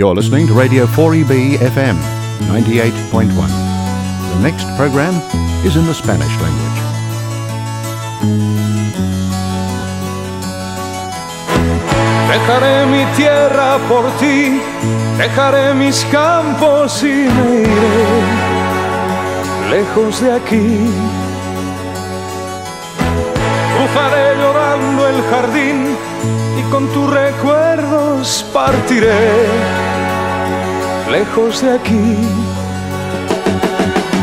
You're listening to Radio 4EB FM 98.1. The next program is in the Spanish language. Dejaré mi tierra por ti, dejaré mis campos y me iré lejos de aquí. Cruzaré llorando el jardín y con tus recuerdos partiré lejos de aquí.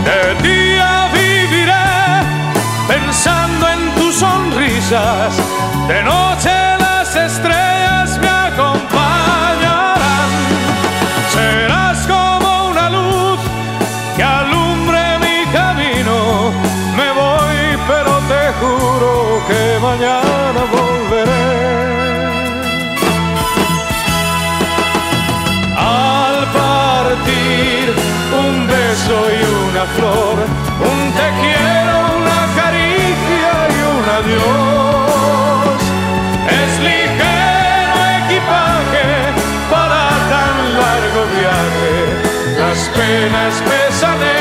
De día viviré pensando en tus sonrisas, de noche una flor, un te quiero, una caricia y un adiós. Es ligero equipaje para tan largo viaje, las penas pesan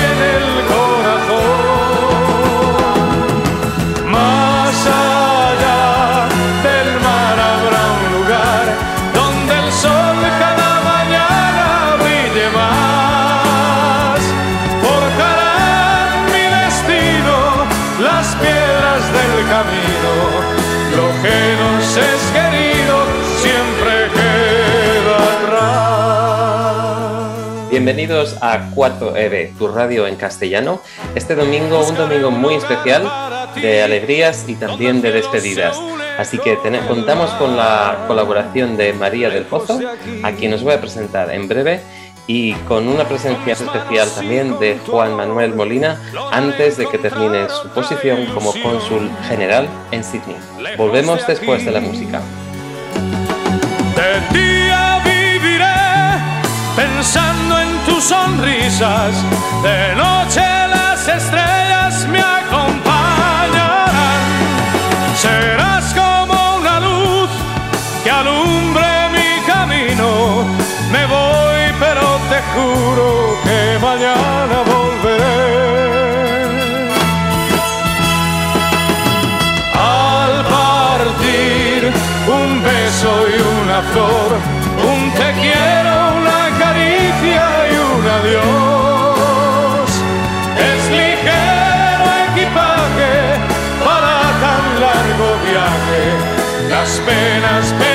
Bienvenidos a 4EB, tu radio en castellano. Este domingo, un domingo muy especial de alegrías y también de despedidas. Así que contamos con la colaboración de María del Pozo, a quien os voy a presentar en breve, y con una presencia especial también de Juan Manuel Molina antes de que termine su posición como cónsul general en Sydney. Volvemos después de la música. De día viviré pensando en tus sonrisas, de noche las estrellas me acompañarán. Serás como una luz que alumbre mi camino. Me voy, pero te juro las penas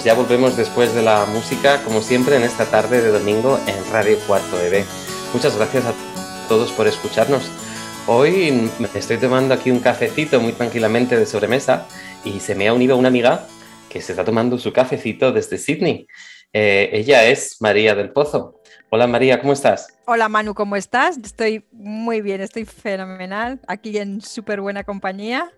pues ya volvemos después de la música, como siempre, en esta tarde de domingo en Radio 4EB. Muchas gracias a todos por escucharnos. Hoy me estoy tomando aquí un cafecito muy tranquilamente de sobremesa y se me ha unido una amiga que se está tomando su cafecito desde Sydney. Eh, ella es María del Pozo. Hola María, ¿cómo estás? Hola Manu, ¿cómo estás? Estoy muy bien, estoy fenomenal, aquí en súper buena compañía.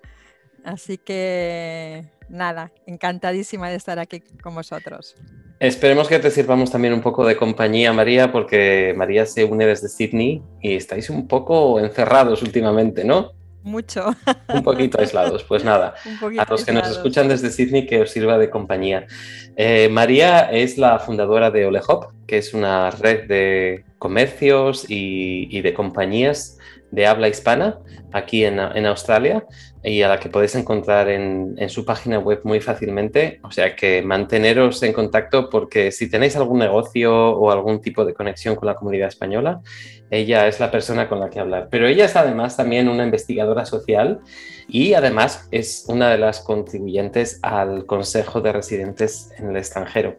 Así que nada, encantadísima de estar aquí con vosotros. Esperemos que te sirvamos también un poco de compañía, María, porque María se une desde Sydney y estáis un poco encerrados últimamente, ¿no? mucho. Un poquito aislados, pues nada. A los que nos escuchan desde Sydney, que os sirva de compañía. Eh, María es la fundadora de OleHop, que es una red de comercios y, de compañías de habla hispana aquí en, en Australia y a la que podéis encontrar en, su página web muy fácilmente. O sea que manteneros en contacto porque si tenéis algún negocio o algún tipo de conexión con la comunidad española, ella es la persona con la que hablar. Pero ella es además también una investigadora social y además es una de las contribuyentes al Consejo de Residentes en el extranjero.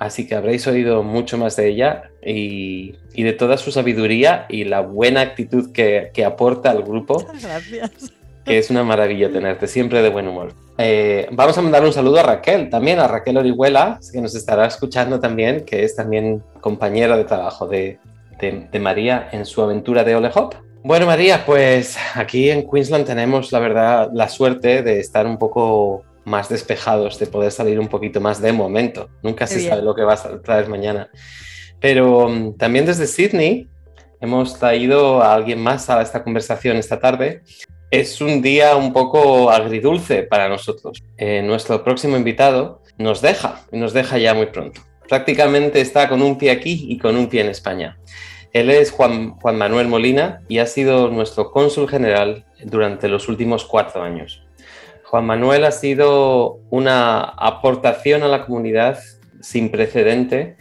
Así que habréis oído mucho más de ella y, de toda su sabiduría y la buena actitud que, que aporta al grupo. Gracias que es una maravilla tenerte, siempre de buen humor. Eh, vamos a mandar un saludo a Raquel, también a Raquel Orihuela, que nos estará escuchando también, que es también compañera de trabajo de, de, María en su aventura de Ole Hop. Bueno, María, pues aquí en Queensland tenemos la verdad la suerte de estar un poco más despejados, de poder salir un poquito más de momento. Nunca se sabe lo que va a traer mañana. Pero mm, también desde Sydney hemos traído a alguien más a esta conversación esta tarde es un día un poco agridulce para nosotros. Eh, nuestro próximo invitado nos deja, nos deja ya muy pronto. Prácticamente está con un pie aquí y con un pie en España. Él es Juan, Juan Manuel Molina y ha sido nuestro cónsul general durante los últimos cuatro años. Juan Manuel ha sido una aportación a la comunidad sin precedente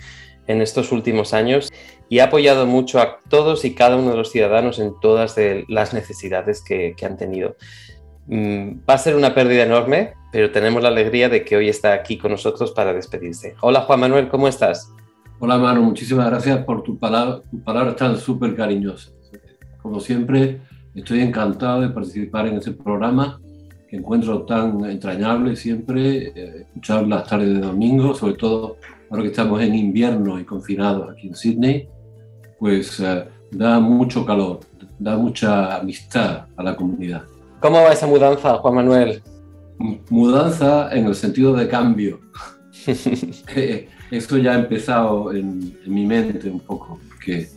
en estos últimos años y ha apoyado mucho a todos y cada uno de los ciudadanos en todas las necesidades que, han tenido. Mm, va a ser una pérdida enorme, pero tenemos la alegría de que hoy está aquí con nosotros para despedirse. Hola Juan Manuel, ¿cómo estás? Hola Manu, muchísimas gracias por tu palabra, tu palabra tan súper cariñosa. Como siempre, estoy encantado de participar en este programa que encuentro tan entrañable siempre, eh, escuchar las tardes de domingo, sobre todo ahora que estamos en invierno y confinados aquí en Sydney pues eh, da mucho calor, da mucha amistad a la comunidad. ¿Cómo va esa mudanza, Juan Manuel? Mudanza en el sentido de cambio. Eh, Esto ya ha empezado en, mi mente un poco, porque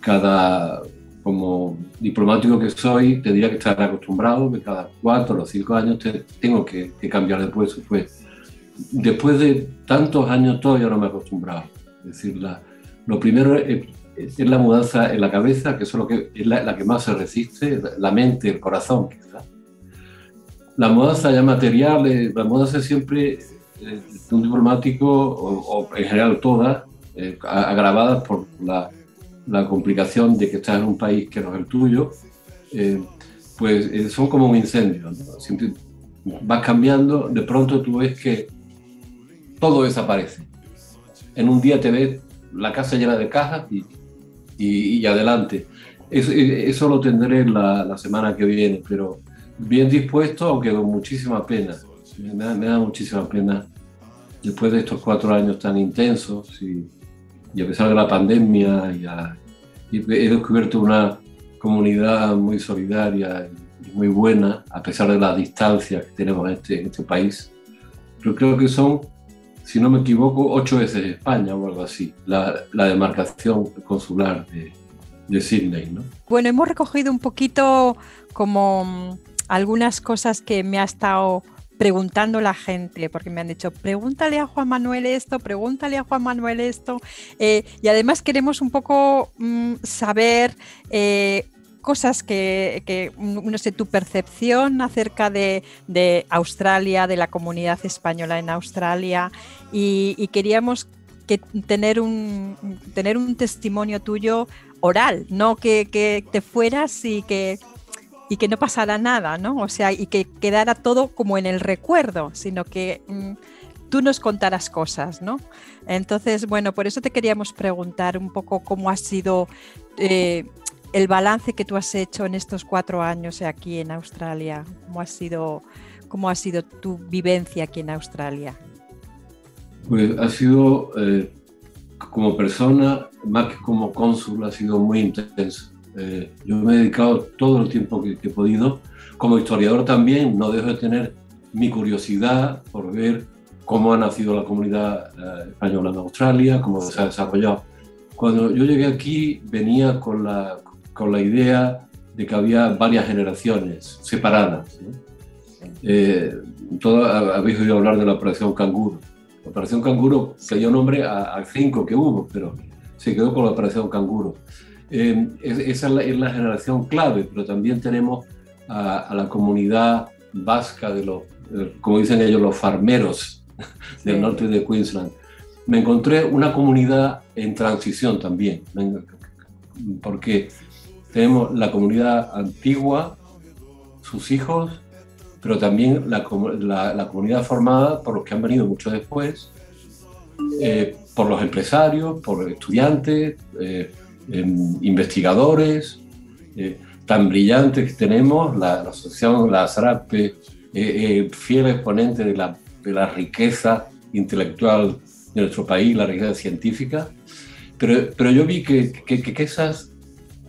cada, como diplomático que soy, tendría que estar acostumbrado que cada cuatro o cinco años tengo que, cambiar de puesto. Pues, después de tantos años todavía no me he acostumbrado. Es decir, lo primero es es la mudanza en la cabeza, que es, lo que, es la, que más se resiste, la mente, el corazón, quizás. La mudanza ya material, eh, la mudanza siempre eh, un diplomático, o, en general todas, eh, agravadas por la, la, complicación de que estás en un país que no es el tuyo, pues son como un incendio. Siempre vas cambiando, de pronto tú ves que todo desaparece. En un día te ves la casa llena de cajas y, y, adelante. Eso, lo tendré la, la, semana que viene, pero bien dispuesto, aunque con muchísima pena. Me da, muchísima pena después de estos cuatro años tan intensos y a pesar de la pandemia, y, he descubierto una comunidad muy solidaria y muy buena, a pesar de la distancia que tenemos en este, en este país. Pero creo que son si no me equivoco, ocho veces España o algo así, la, la demarcación consular de, de Sydney. ¿no? Bueno, hemos recogido un poquito como mm, algunas cosas que me ha estado preguntando la gente, porque me han dicho, pregúntale a Juan Manuel esto, pregúntale a Juan Manuel esto, eh, y además queremos un poco mm, saber eh, cosas que, no sé, tu percepción acerca de, Australia, de la comunidad española en Australia, y, queríamos que tener un, tener un testimonio tuyo oral, no que, te fueras y que, y que no pasara nada, ¿no? O sea, y que quedara todo como en el recuerdo, sino que mm, tú nos contarás cosas, ¿no? Entonces, bueno, por eso te queríamos preguntar un poco cómo ha sido eh, el balance que tú has hecho en estos cuatro años aquí en Australia. ¿Cómo ha sido, cómo ha sido tu vivencia aquí en Australia? Pues ha sido, eh, como persona, más que como cónsul, ha sido muy intenso. Eh, yo me he dedicado todo el tiempo que, he podido. Como historiador también no dejo de tener mi curiosidad por ver cómo ha nacido la comunidad eh, española en Australia, cómo se ha desarrollado. Cuando yo llegué aquí venía con la, con la idea de que había varias generaciones separadas. Eh, todo, habéis oído hablar de la Operación Canguro. La Operación Canguro se dio nombre a, cinco que hubo, pero se quedó con la Operación Canguro. Eh, esa es la, generación clave, pero también tenemos a, la comunidad vasca de los, como dicen ellos, los farmeros del norte de Queensland. Me encontré una comunidad en transición también, porque tenemos la comunidad antigua, sus hijos, pero también la, la, comunidad formada por los que han venido mucho después, eh, por los empresarios, por estudiantes, eh, investigadores, eh, tan brillantes que tenemos, la, asociación La Zarape, fiel exponente de la, de la riqueza intelectual de nuestro país, la riqueza científica, pero, pero yo vi que, que, esas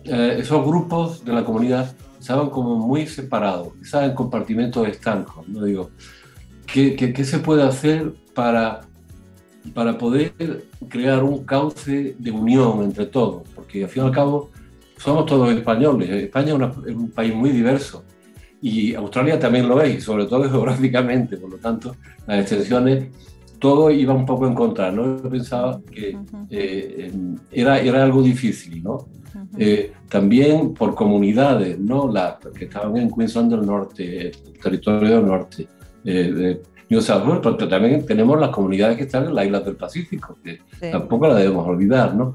eh, esos grupos de la comunidad estaban como muy separados, estaban en compartimentos estancos. ¿no? Digo, ¿qué, qué, se puede hacer para, para poder crear un cauce de unión entre todos? Porque al fin y al cabo somos todos españoles. España es, un país muy diverso y Australia también lo es, sobre todo geográficamente, por lo tanto, las extensiones todo iba un poco en contra, ¿no? Yo pensaba que eh, era, era algo difícil, ¿no? Eh, también por comunidades, ¿no? La, que estaban en Queensland del Norte, el territorio del norte. Eh, New South Wales, pero también tenemos las comunidades que están en las islas del Pacífico, que tampoco la debemos olvidar, ¿no?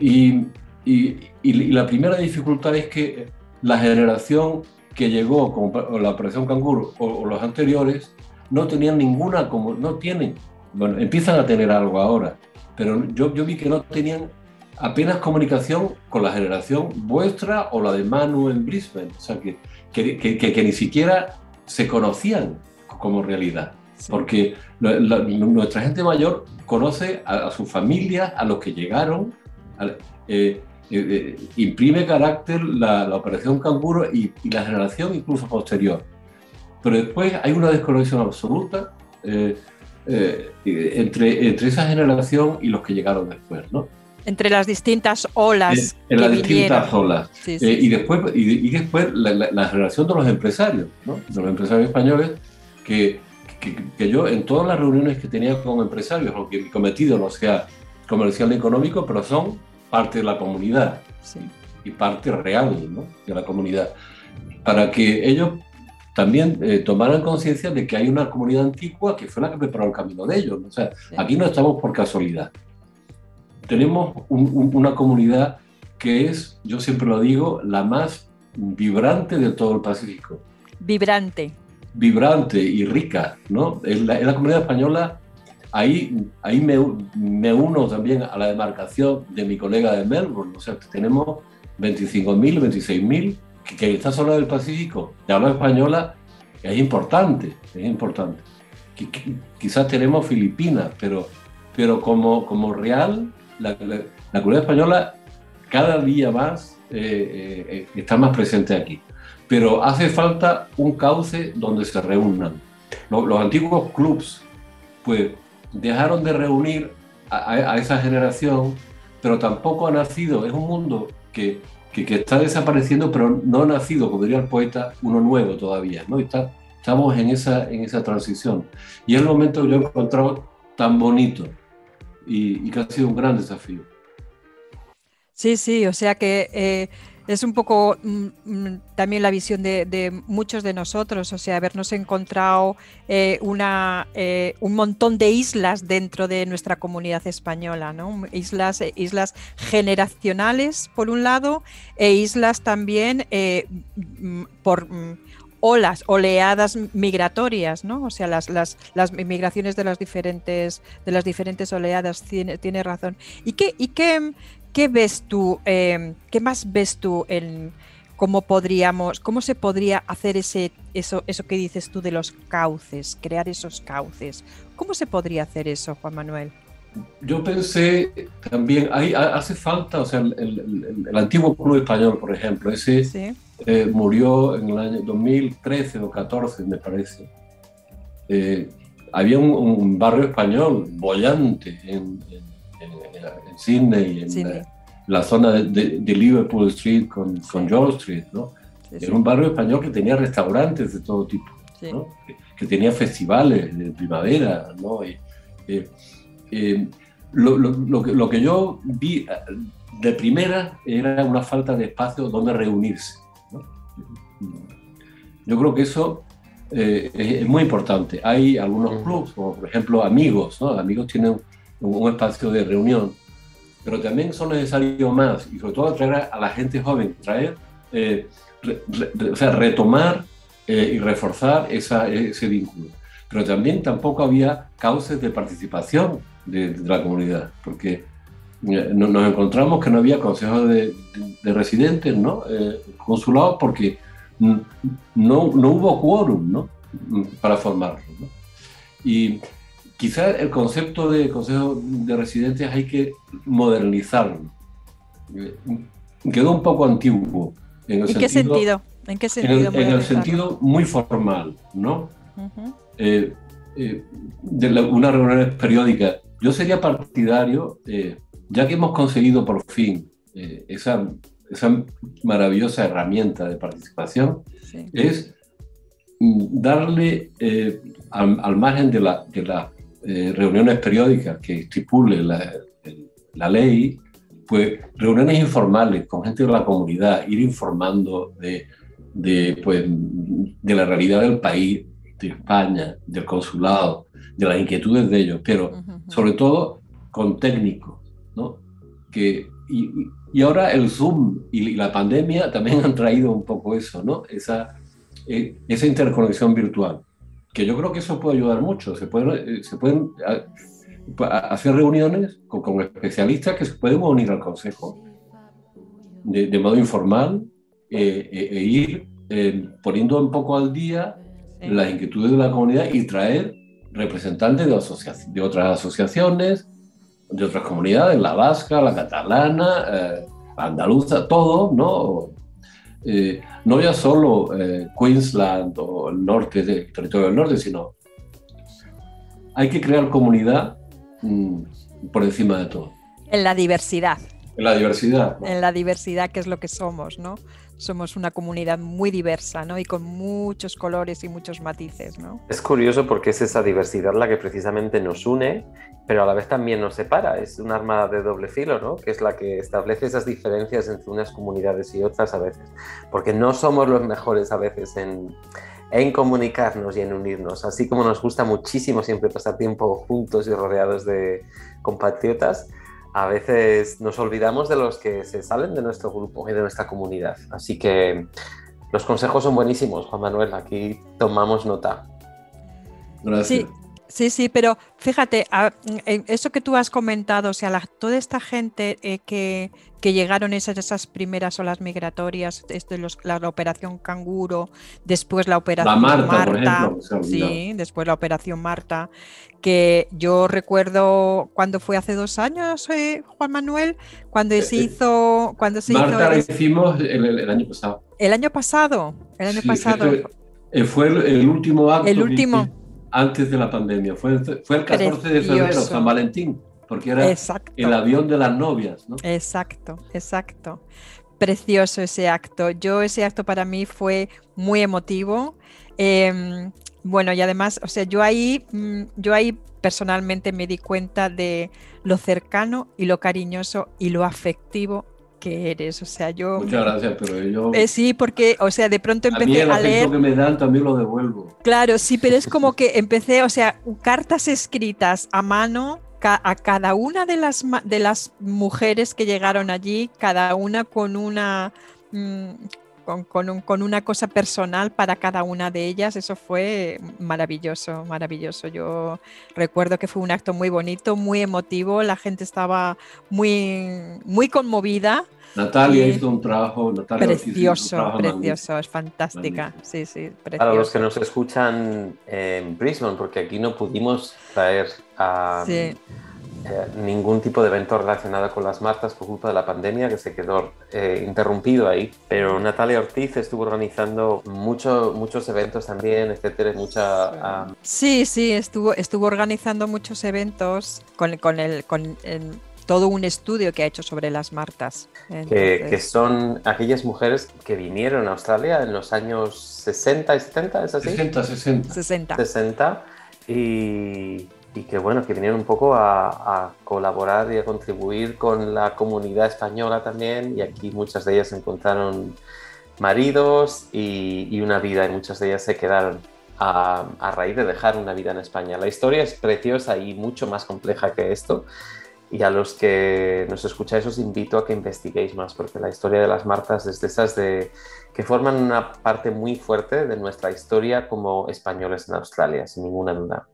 Y, y, y, la primera dificultad es que la generación que llegó con la operación Canguro o, los anteriores no tenían ninguna, como no tienen, bueno, empiezan a tener algo ahora, pero yo, yo vi que no tenían apenas comunicación con la generación vuestra o la de Manu en Brisbane. O sea, que, que, que, ni siquiera se conocían como realidad. Porque nuestra gente mayor conoce a, su familia, a los que llegaron, eh, eh, eh, imprime carácter la, operación Canguro y, la generación incluso posterior. Pero después hay una desconexión absoluta entre, entre esa generación y los que llegaron después, ¿no? entre las distintas olas. En, las distintas olas. Eh, y después, y, después la, relación de los empresarios, ¿no? de los empresarios españoles, que, que, yo en todas las reuniones que tenía con empresarios, aunque mi cometido no sea comercial y económico, pero son parte de la comunidad y parte real ¿no? de la comunidad, para que ellos también eh, tomaran conciencia de que hay una comunidad antigua que fue la que preparó el camino de ellos. O sea, aquí no estamos por casualidad tenemos una comunidad que es, yo siempre lo digo, la más vibrante de todo el Pacífico. Vibrante. Vibrante y rica, ¿no? En la, comunidad española, ahí, ahí me, me, uno también a la demarcación de mi colega de Melbourne, o sea, tenemos 25.000, 26.000, que, que está solo del Pacífico, de habla española, es importante, es importante. quizás tenemos Filipinas, pero, pero como, como real la, comunidad española cada día más eh, eh, está más presente aquí. Pero hace falta un cauce donde se reúnan. Los, antiguos clubs, pues, dejaron de reunir a, esa generación, pero tampoco ha nacido. Es un mundo que, que, está desapareciendo, pero no ha nacido, como diría el poeta, uno nuevo todavía. ¿no? Está, estamos en esa, en esa transición. Y es el momento que yo he encontrado tan bonito y, que ha sido un gran desafío. Sí, sí, o sea que eh, es un poco mm, mm, también la visión de, muchos de nosotros, o sea, habernos encontrado eh, una, eh, un montón de islas dentro de nuestra comunidad española, ¿no? Islas, islas generacionales, por un lado, e islas también mm, por olas, oleadas migratorias, ¿no? O sea, las, las, las migraciones de las diferentes, de las diferentes oleadas, tiene, tiene razón. ¿Y qué, y qué, qué ves tú, em, qué más ves tú en cómo podríamos, cómo se podría hacer ese, eso, eso que dices tú de los cauces, crear esos cauces? ¿Cómo se podría hacer eso, Juan Manuel? Yo pensé también, hay, hace falta, o sea, el, el, antiguo club español, por ejemplo, ese eh, murió en el año 2013 o 14, me parece. Eh, había un, barrio español bollante en, en, en, Sydney, la zona de, Liverpool Street con, con George Street, ¿no? Era un barrio español que tenía restaurantes de todo tipo, ¿no? que, tenía festivales de primavera, ¿no? Y, eh, eh, lo, lo, que, lo, que, yo vi de primera era una falta de espacio donde reunirse. ¿no? Yo creo que eso eh, es muy importante. Hay algunos clubs, como por ejemplo Amigos, ¿no? Amigos tienen un, espacio de reunión, pero también son necesarios más, y sobre todo atraer a la gente joven, traer, eh, o sea, retomar eh, y reforzar esa, ese vínculo. Pero también tampoco había cauces de participación de, la comunidad, porque nos encontramos que no había consejos de, de residentes, ¿no? consulados, porque no, no hubo quórum ¿no? para formarlo. Y quizá el concepto de consejo de residentes hay que modernizarlo. Quedó un poco antiguo. En, el qué sentido? ¿En qué sentido? En el, sentido muy formal, ¿no? Eh, eh, de una reunión periódica. Yo sería partidario, eh, ya que hemos conseguido por fin esa esa maravillosa herramienta de participación, es mm, darle eh, al, margen de, las eh, reuniones periódicas que estipule la, ley, pues reuniones informales con gente de la comunidad, ir informando de, de, pues, de la realidad del país, de España, del consulado, de las inquietudes de ellos, pero sobre todo con técnicos, ¿no? Que, y ahora el Zoom y la pandemia también han traído un poco eso, ¿no? Esa, eh, esa interconexión virtual, que yo creo que eso puede ayudar mucho. Se pueden, eh, se pueden hacer reuniones con, especialistas que se pueden unir al Consejo de, modo informal eh, e, ir poniendo un poco al día las inquietudes de la comunidad y traer representantes de, de otras asociaciones, de otras comunidades, la vasca, la catalana, eh, andaluza, todo, ¿no? Eh, no ya solo eh, Queensland o el norte, del territorio del norte, sino hay que crear comunidad mm, por encima de todo. En la diversidad. En la diversidad. En la diversidad, que es lo que somos, ¿no? Somos una comunidad muy diversa, ¿no? Y con muchos colores y muchos matices, ¿no? Es curioso porque es esa diversidad la que precisamente nos une, pero a la vez también nos separa. Es un arma de doble filo, ¿no? Que es la que establece esas diferencias entre unas comunidades y otras a veces. Porque no somos los mejores a veces en, en comunicarnos y en unirnos. Así como nos gusta muchísimo siempre pasar tiempo juntos y rodeados de compatriotas, a veces nos olvidamos de los que se salen de nuestro grupo y de nuestra comunidad. Así que los consejos son buenísimos, Juan Manuel. Aquí tomamos nota. Gracias. Sí. Sí, sí, pero fíjate, eso que tú has comentado, o sea, toda esta gente eh, que, que, llegaron esas, esas primeras olas migratorias, este, los, la, operación Canguro, después la operación Marta, sí, después la operación Marta, que yo recuerdo cuando fue hace dos años, eh, Juan Manuel, cuando eh, se hizo, cuando se Marta la hicimos el, año pasado. El año pasado, el año pasado. fue el, último acto. El último antes de la pandemia. Fue, fue el 14 de febrero, San Valentín, porque era el avión de las novias. ¿no? Exacto, exacto. Precioso ese acto. Yo ese acto para mí fue muy emotivo. Em, bueno, y además, o sea, yo ahí, mm, yo ahí personalmente me di cuenta de lo cercano y lo cariñoso y lo afectivo que eres. O sea, yo. Muchas gracias, pero yo. Eh, sí, porque, o sea, de pronto empecé a, leer. que me dan también lo devuelvo. Claro, sí, pero es como que empecé, o sea, cartas escritas a mano a cada una de las, de las mujeres que llegaron allí, cada una con una. Mm, con, con, una cosa personal para cada una de ellas. Eso fue maravilloso, maravilloso. Yo recuerdo que fue un acto muy bonito, muy emotivo. La gente estaba muy, muy conmovida Natalia hizo un trabajo, precioso, precioso, es fantástica. Sí, sí, precioso. Para los que nos escuchan en Brisbane, porque aquí no pudimos traer a eh, ningún tipo de evento relacionado con las martas por culpa de la pandemia que se quedó eh, interrumpido ahí. Pero Natalia Ortiz estuvo organizando mucho, muchos eventos también, etcétera, mucha. Sí, sí, estuvo, estuvo organizando muchos eventos con, con el, con el todo un estudio que ha hecho sobre las martas. Que, que, son aquellas mujeres que vinieron a Australia en los años 60 y 70, ¿es así? 60, 60. 60. 60 y, y que bueno, que vinieron un poco a, a, colaborar y a contribuir con la comunidad española también y aquí muchas de ellas encontraron maridos y, y una vida y muchas de ellas se quedaron a, a, raíz de dejar una vida en España. La historia es preciosa y mucho más compleja que esto y a los que nos escucháis os invito a que investiguéis más porque la historia de las Martas es de esas de, que forman una parte muy fuerte de nuestra historia como españoles en Australia, sin ninguna duda.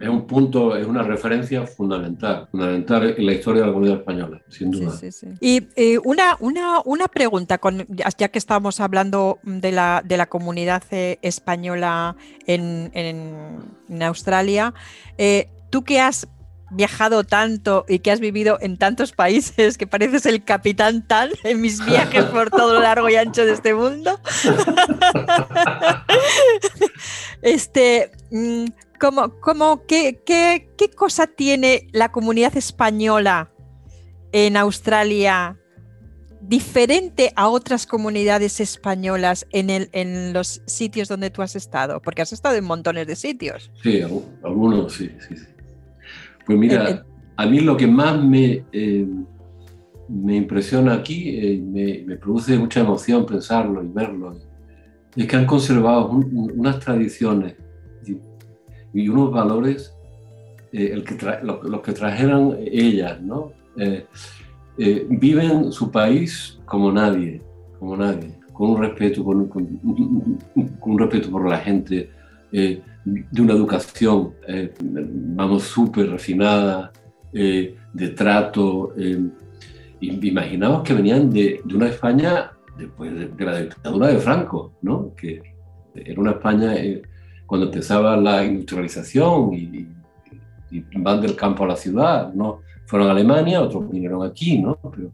Es un punto, es una referencia fundamental, fundamental en la historia de la comunidad española, sin duda. Sí, sí, sí. Y eh, una, una, una, pregunta, con, ya que estábamos hablando de la, de la comunidad eh, española en, en, en Australia, eh, tú que has viajado tanto y que has vivido en tantos países que pareces el capitán tal en mis viajes por todo lo largo y ancho de este mundo. este, ¿cómo, cómo, qué, qué, ¿Qué cosa tiene la comunidad española en Australia diferente a otras comunidades españolas en, el, en los sitios donde tú has estado? Porque has estado en montones de sitios. Sí, algunos sí, sí, sí. Pues mira, a mí lo que más me, eh, me impresiona aquí, eh, me, me, produce mucha emoción pensarlo y verlo, es que han conservado un, unas tradiciones y, unos valores, eh, el que tra los, los, que trajeron ellas, ¿no? viven su país como nadie, como nadie, con un respeto, con, con, con un respeto por la gente de una educación, eh, vamos, súper refinada, eh, de trato. Eh, imaginaos que venían de, de una España después de, de, la dictadura de Franco, ¿no? que era una España eh, cuando empezaba la industrialización y, y, van del campo a la ciudad, ¿no? fueron a Alemania, otros vinieron aquí, ¿no? pero,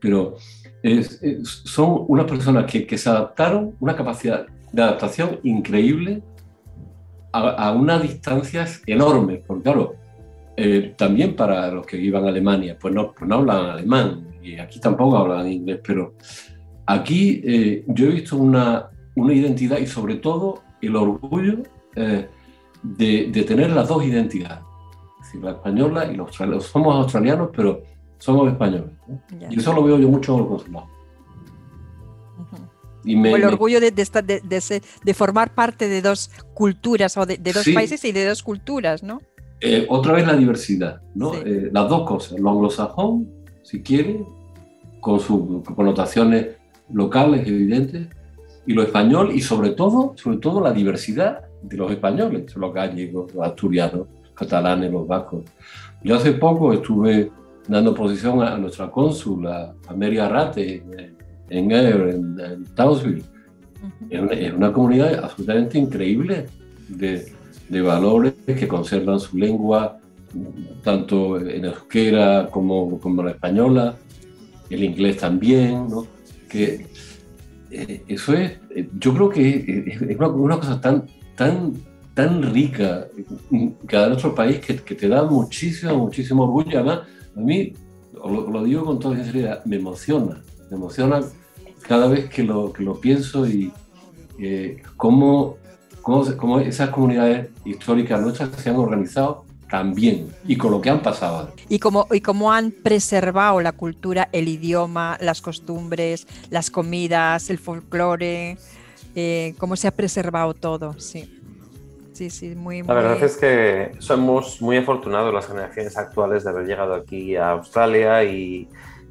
pero es, es, son unas personas que, que se adaptaron, una capacidad de adaptación increíble a, a unas distancias enormes, porque claro, eh, también para los que iban a Alemania, pues no, pues no hablan alemán, y aquí tampoco hablan inglés, pero aquí eh, yo he visto una, una, identidad y sobre todo el orgullo eh, de, de, tener las dos identidades, es decir, la española y la australiana. Somos australianos, pero somos españoles. ¿no? Y eso lo veo yo mucho en el consulado. Y me, el orgullo de, de, de, de, de, formar parte de dos culturas o de, dos sí. países y de dos culturas, ¿no? Eh, otra vez la diversidad, ¿no? Sí. Eh, las dos cosas, lo anglosajón, si quiere, con sus connotaciones locales evidentes, y lo español, y sobre todo, sobre todo la diversidad de los españoles, los gallegos, los asturianos, los catalanes, los vascos. Yo hace poco estuve dando posición a, nuestra cónsul, a, Mary Arrate, en, en, en Townsville. Uh -huh. es, una, es, una, comunidad absolutamente increíble de, de, valores que conservan su lengua, tanto en euskera como, como la española, el inglés también, ¿no? que eh, eso es, eh, yo creo que es, es una, una, cosa tan, tan, tan rica cada nuestro país que, que, te da muchísimo, muchísimo orgullo. Además, a mí, lo, lo digo con toda sinceridad, me emociona, me emociona cada vez que lo, que lo pienso y eh, cómo, cómo, cómo, esas comunidades históricas nuestras se han organizado también y con lo que han pasado. Y cómo, y cómo han preservado la cultura, el idioma, las costumbres, las comidas, el folclore, eh, cómo se ha preservado todo, sí. Sí, sí, muy, muy... La verdad es que somos muy afortunados las generaciones actuales de haber llegado aquí a Australia y,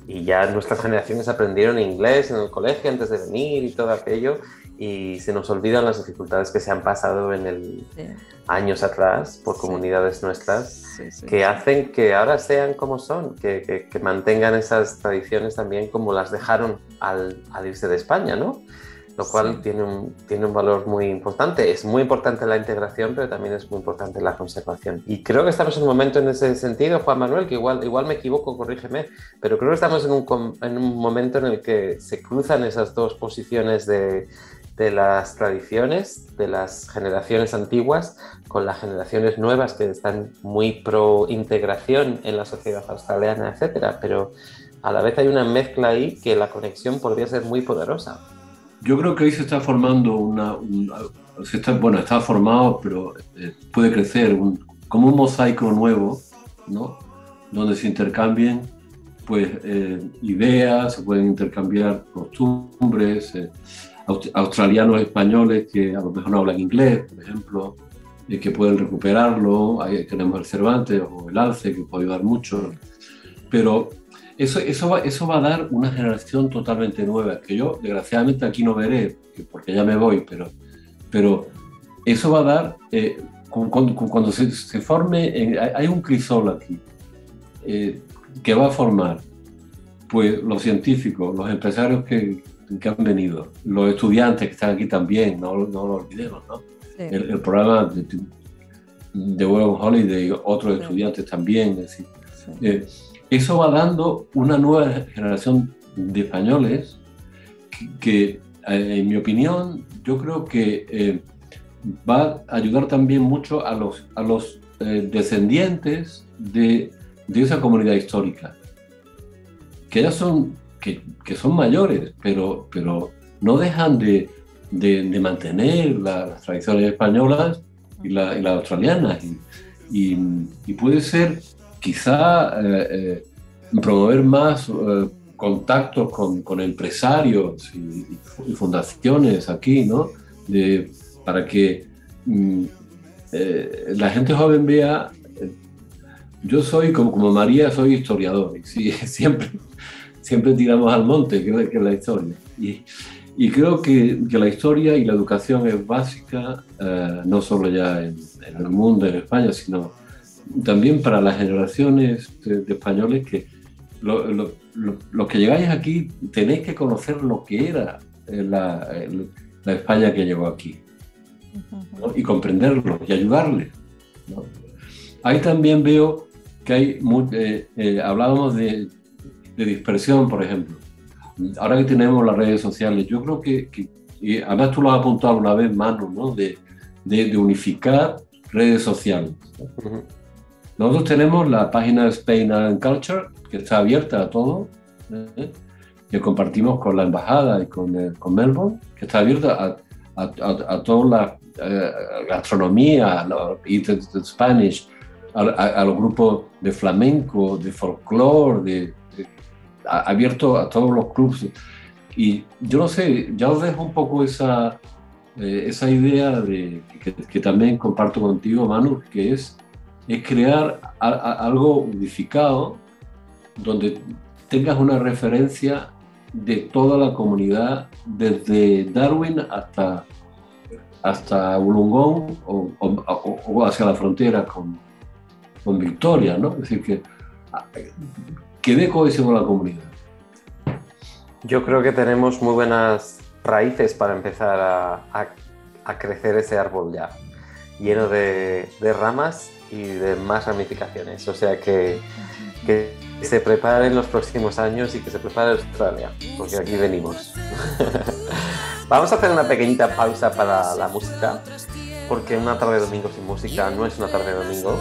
y ya nuestras generaciones aprendieron inglés en el colegio antes de venir y todo aquello y se nos olvidan las dificultades que se han pasado en el sí. Años atrás por comunidades sí. nuestras sí, que hacen que ahora sean como son, que, que, que, mantengan esas tradiciones también como las dejaron al, al irse de España, ¿no? Lo cual tiene, un, tiene un valor muy importante. Es muy importante la integración, pero también es muy importante la conservación. Y creo que estamos en un momento en ese sentido, Juan Manuel, que igual, igual me equivoco, corrígeme, pero creo que estamos en un, en un momento en el que se cruzan esas dos posiciones de, de las tradiciones de las generaciones antiguas con las generaciones nuevas que están muy pro integración en la sociedad australiana, etcétera, pero a la vez hay una mezcla ahí que la conexión podría ser muy poderosa. Yo creo que ahí se está formando una, bueno, está formado, pero eh, puede crecer como un mosaico nuevo, ¿no? Donde se intercambien pues eh, ideas, se pueden intercambiar costumbres, eh, australianos españoles que a lo mejor no hablan inglés, por ejemplo, que pueden recuperarlo, ahí tenemos el Cervantes o el Alce que puede ayudar mucho, pero eso, eso, va, eso va a dar una generación totalmente nueva, que yo desgraciadamente aquí no veré, porque ya me voy, pero, pero eso va a dar, eh, cuando, se, se, forme, hay un crisol aquí, eh, que va a formar pues los científicos, los empresarios que, que, han venido, los estudiantes que están aquí también, no, no lo olvidemos, ¿no? El, programa de, de World Holiday, otros estudiantes también, es decir, eh, eso va dando una nueva generación de españoles que, en mi opinión, yo creo que va a ayudar también mucho a los, a los descendientes de de esa comunidad histórica, que ya son, que, que son mayores, pero, pero no dejan de, de, mantener las tradiciones españolas y, la, las australianas. Y, puede ser quizá eh, eh, promover más eh, contactos con, empresarios y, fundaciones aquí, ¿no? De, para que mm, la gente joven vea yo soy, como, como María, soy historiador. Y sí, siempre, siempre tiramos al monte, que, es la historia. Y, y creo que, que, la historia y la educación es básica, eh, no solo ya en, el mundo, en España, sino también para las generaciones de, españoles que los lo, que llegáis aquí tenéis que conocer lo que era la, la España que llegó aquí y comprenderlo y ayudarle. Ahí también veo hay, eh, eh, hablábamos de, dispersión, por ejemplo. Ahora que tenemos las redes sociales, yo creo que, y además tú lo has apuntado una vez, Manu, ¿no? de, de, unificar redes sociales. Nosotros tenemos la página Spain and Culture, que está abierta a todo, ¿eh? que compartimos con la embajada y con, con Melbourne, que está abierta a, a, a, toda la gastronomía, Eat Spanish, a, los grupos de flamenco, de folclore, de, abierto a todos los clubes. Y yo no sé, ya os dejo un poco esa, eh, esa idea de, que, también comparto contigo, Manu, que es, es crear algo unificado donde tengas una referencia de toda la comunidad, desde Darwin hasta, hasta Wollongong o, o hacia la frontera con, con Victoria, ¿no? Es decir, que, que dé cohesión la comunidad. Yo creo que tenemos muy buenas raíces para empezar a, crecer ese árbol ya, lleno de, ramas y de más ramificaciones. O sea que, que se prepare en los próximos años y que se prepare Australia, porque aquí venimos. Vamos a hacer una pequeñita pausa para la música, porque una tarde de domingo sin música no es una tarde de domingo.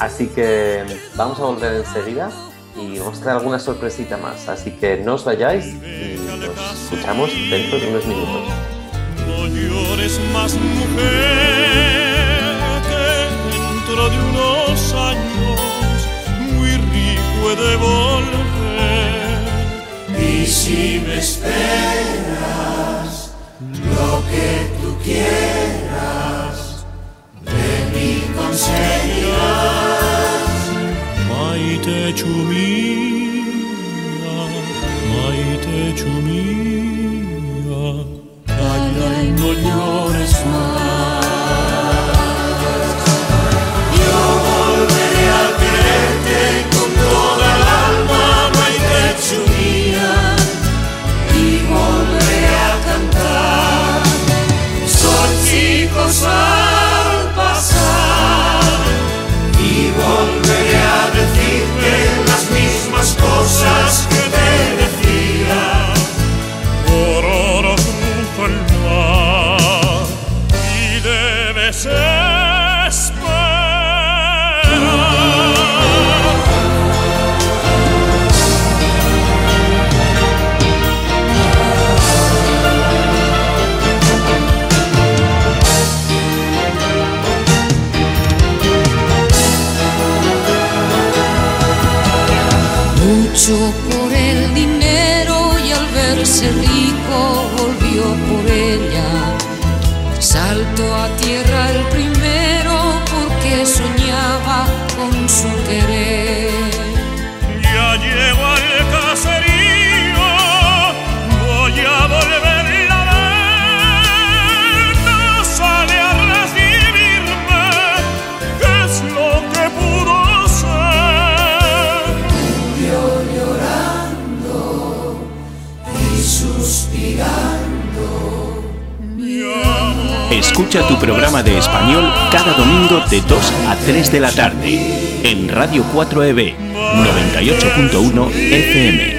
Así que vamos a volver enseguida y vamos a traer alguna sorpresita más. Así que no os vayáis y nos escuchamos dentro de unos minutos. No llores más mujer que dentro de unos años muy rico he de volver. Y si me esperas, lo que tú quieras, de mí conseguirás. Maite ciumia, Maite ciumia, tagliai noi el dinero y al verse Escucha tu programa de español cada domingo de 2 a 3 de la tarde en Radio 4EB 98.1 FM.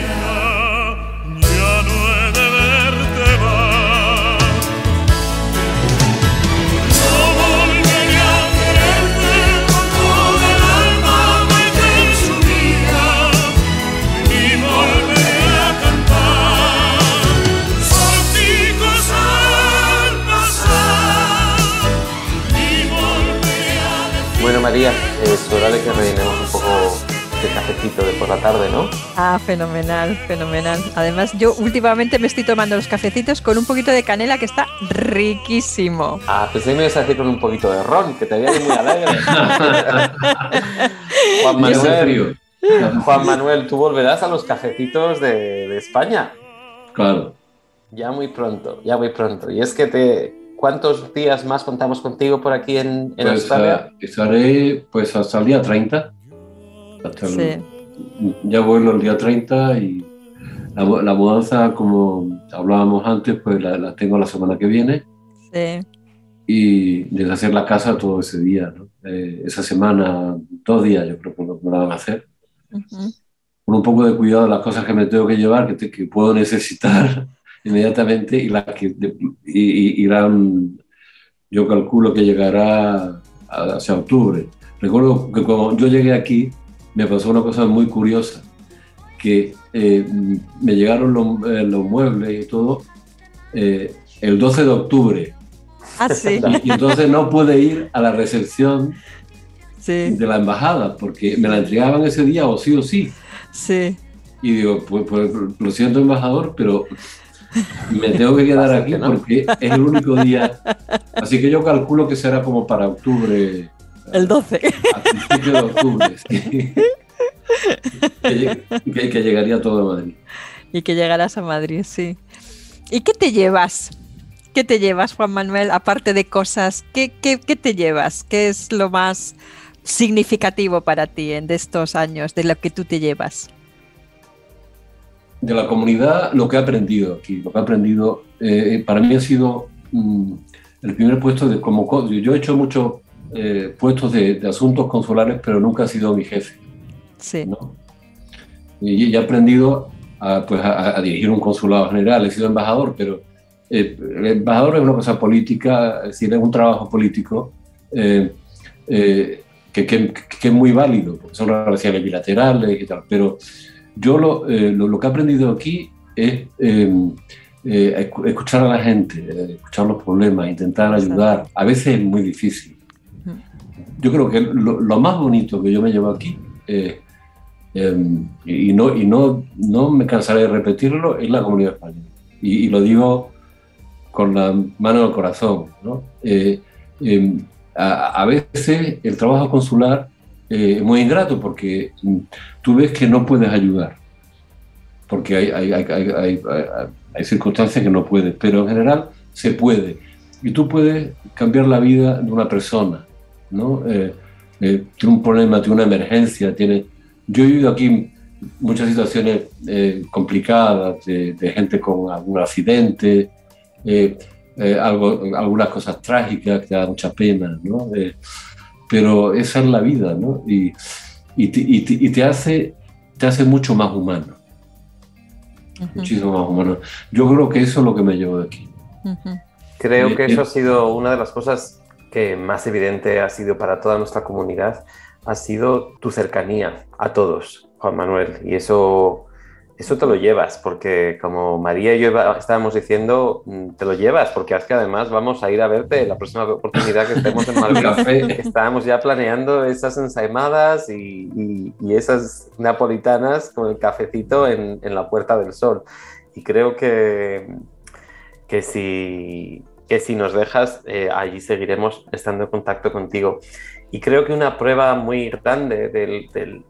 María, es hora de que rellenemos un poco de cafecito de por la tarde, ¿no? Ah, fenomenal, fenomenal. Además, yo últimamente me estoy tomando los cafecitos con un poquito de canela que está riquísimo. Ah, pues me ibas a decir con un poquito de ron, que te veía muy alegre. Juan Manuel, Juan Manuel, tú volverás a los cafecitos de, de España. Claro. Ya muy pronto, ya muy pronto. Y es que te, ¿Cuántos días más contamos contigo por aquí en, en pues, Australia? Uh, estaré pues hasta el día 30. Hasta el, sí. Ya vuelvo el día 30 y la, la, mudanza, como hablábamos antes, pues la, la, tengo la semana que viene. Sí. Y deshacer la casa todo ese día, ¿no? eh, esa semana, dos días yo creo que me la van a hacer. Uh -huh. Con un poco de cuidado las cosas que me tengo que llevar, que, te, que puedo necesitar inmediatamente y la que y, irán, yo calculo que llegará hacia octubre. Recuerdo que cuando yo llegué aquí me pasó una cosa muy curiosa, que eh, me llegaron los, eh, los, muebles y todo eh, el 12 de octubre. Ah, sí. Y entonces no pude ir a la recepción sí. de la embajada porque me la entregaban ese día o sí o sí. Sí. Y digo, pues, pues lo siento embajador, pero me tengo que quedar aquí no? porque es el único día. Así que yo calculo que será como para octubre. El 12. A principio de octubre. Sí. que, que, que, llegaría todo a Madrid. Y que llegarás a Madrid, sí. ¿Y qué te llevas? ¿Qué te llevas, Juan Manuel? Aparte de cosas, ¿qué, qué, qué te llevas? ¿Qué es lo más significativo para ti en de estos años, de lo que tú te llevas? De la comunidad lo que he aprendido aquí, lo que he aprendido, eh, para mí ha sido mm, el primer puesto de como yo he hecho muchos eh, puestos de, de, asuntos consulares, pero nunca he sido mi jefe. Sí. ¿no? Y, y, he aprendido a, pues, a, a, dirigir un consulado general, he sido embajador, pero eh, el embajador es una cosa política, es decir, es un trabajo político que, que, que, es muy válido, porque son relaciones bilaterales y tal, pero yo lo, eh, lo, lo, que he aprendido aquí es eh, eh, escuchar a la gente, escuchar los problemas, intentar ayudar. A veces es muy difícil. Yo creo que lo, lo más bonito que yo me llevo aquí, y, no, y no, no me cansaré de repetirlo, es la comunidad española. Y, y lo digo con la mano en el corazón. ¿no? A, a, veces el trabajo consular eh, muy ingrato porque tú ves que no puedes ayudar, porque hay, hay, hay, hay, circunstancias que no puedes, pero en general se puede. Y tú puedes cambiar la vida de una persona, ¿no? Eh, eh, tiene un problema, tiene una emergencia, tiene... Yo he vivido aquí muchas situaciones eh, complicadas de, de, gente con algún accidente, algo, algunas cosas trágicas que da mucha pena, ¿no? Pero esa es la vida, ¿no? Y, y, te, y, te, y te, hace, te hace mucho más humano. Uh -huh. Muchísimo más humano. Yo creo que eso es lo que me llevo de aquí. Uh -huh. Creo que eso ha sido una de las cosas que más evidente ha sido para toda nuestra comunidad, ha sido tu cercanía a todos, Juan Manuel. Y eso eso te lo llevas, porque como María y yo estábamos diciendo, mm, te lo llevas, porque es que además vamos a ir a verte la próxima oportunidad que estemos en Madrid. Estábamos ya planeando esas ensaimadas y, y, y, esas napolitanas con el cafecito en, en, la Puerta del Sol. Y creo que, que, si, que si nos dejas, eh, allí seguiremos estando en contacto contigo. Y creo que una prueba muy grande del, del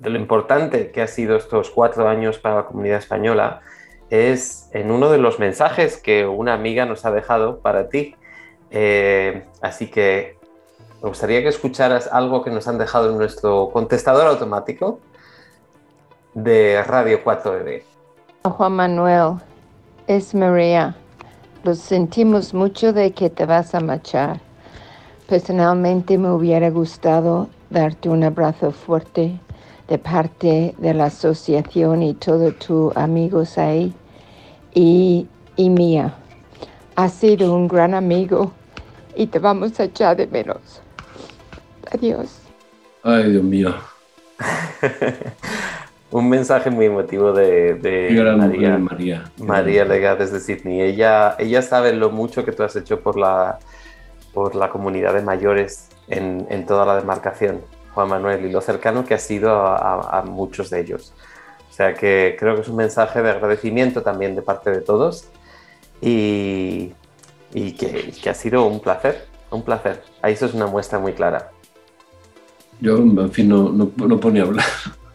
de lo importante que ha sido estos cuatro años para la comunidad española es en uno de los mensajes que una amiga nos ha dejado para ti. Eh, así que me gustaría que escucharas algo que nos han dejado en nuestro contestador automático de Radio 4EB. Juan Manuel, es María. lo sentimos mucho de que te vas a marchar. Personalmente me hubiera gustado darte un abrazo fuerte de parte de la asociación y todos tus amigos ahí y, y mía. Has sido un gran amigo y te vamos a echar de menos. Adiós. Ay, Dios mío. un mensaje muy emotivo de, María, María, María, Lega desde Sydney. Ella, ella sabe lo mucho que tú has hecho por la, por la comunidad de mayores en, en toda la demarcación, Juan Manuel, y lo cercano que ha sido a, muchos de ellos. O sea que creo que es un mensaje de agradecimiento también de parte de todos y, y que, que, ha sido un placer, un placer. Ahí eso es una muestra muy clara. Yo, en fin, no, no, no ponía a hablar.